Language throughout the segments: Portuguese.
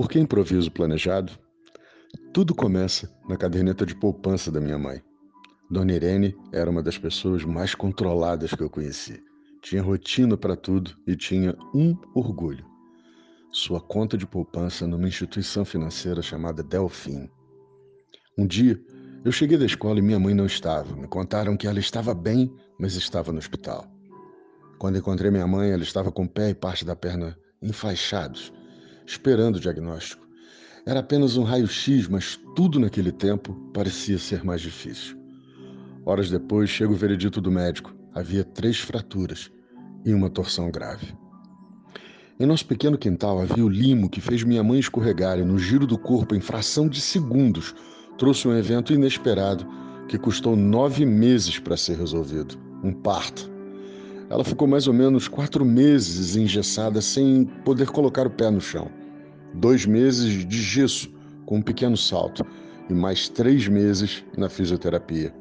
Por que improviso planejado? Tudo começa na caderneta de poupança da minha mãe. Dona Irene era uma das pessoas mais controladas que eu conheci. Tinha rotina para tudo e tinha um orgulho: sua conta de poupança numa instituição financeira chamada Delfim. Um dia, eu cheguei da escola e minha mãe não estava. Me contaram que ela estava bem, mas estava no hospital. Quando encontrei minha mãe, ela estava com o pé e parte da perna enfaixados esperando o diagnóstico. Era apenas um raio-x, mas tudo naquele tempo parecia ser mais difícil. Horas depois, chega o veredito do médico. Havia três fraturas e uma torção grave. Em nosso pequeno quintal havia o limo que fez minha mãe escorregar e, no giro do corpo, em fração de segundos, trouxe um evento inesperado que custou nove meses para ser resolvido um parto. Ela ficou mais ou menos quatro meses engessada sem poder colocar o pé no chão dois meses de gesso com um pequeno salto e mais três meses na fisioterapia.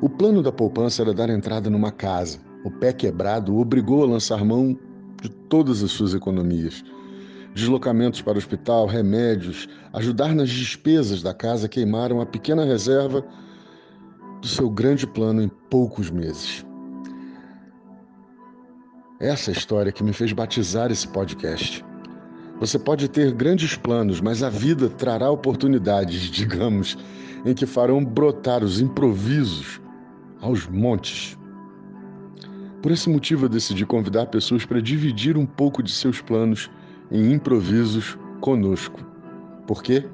O plano da poupança era dar entrada numa casa. O pé quebrado obrigou a lançar mão de todas as suas economias. Deslocamentos para o hospital, remédios, ajudar nas despesas da casa queimaram a pequena reserva do seu grande plano em poucos meses. Essa é a história que me fez batizar esse podcast. Você pode ter grandes planos, mas a vida trará oportunidades, digamos, em que farão brotar os improvisos aos montes. Por esse motivo, eu decidi convidar pessoas para dividir um pouco de seus planos em improvisos conosco. Por quê?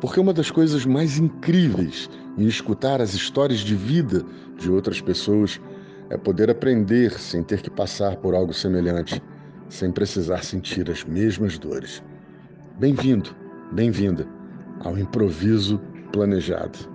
Porque uma das coisas mais incríveis em escutar as histórias de vida de outras pessoas é poder aprender sem ter que passar por algo semelhante sem precisar sentir as mesmas dores. Bem-vindo, bem-vinda ao improviso planejado.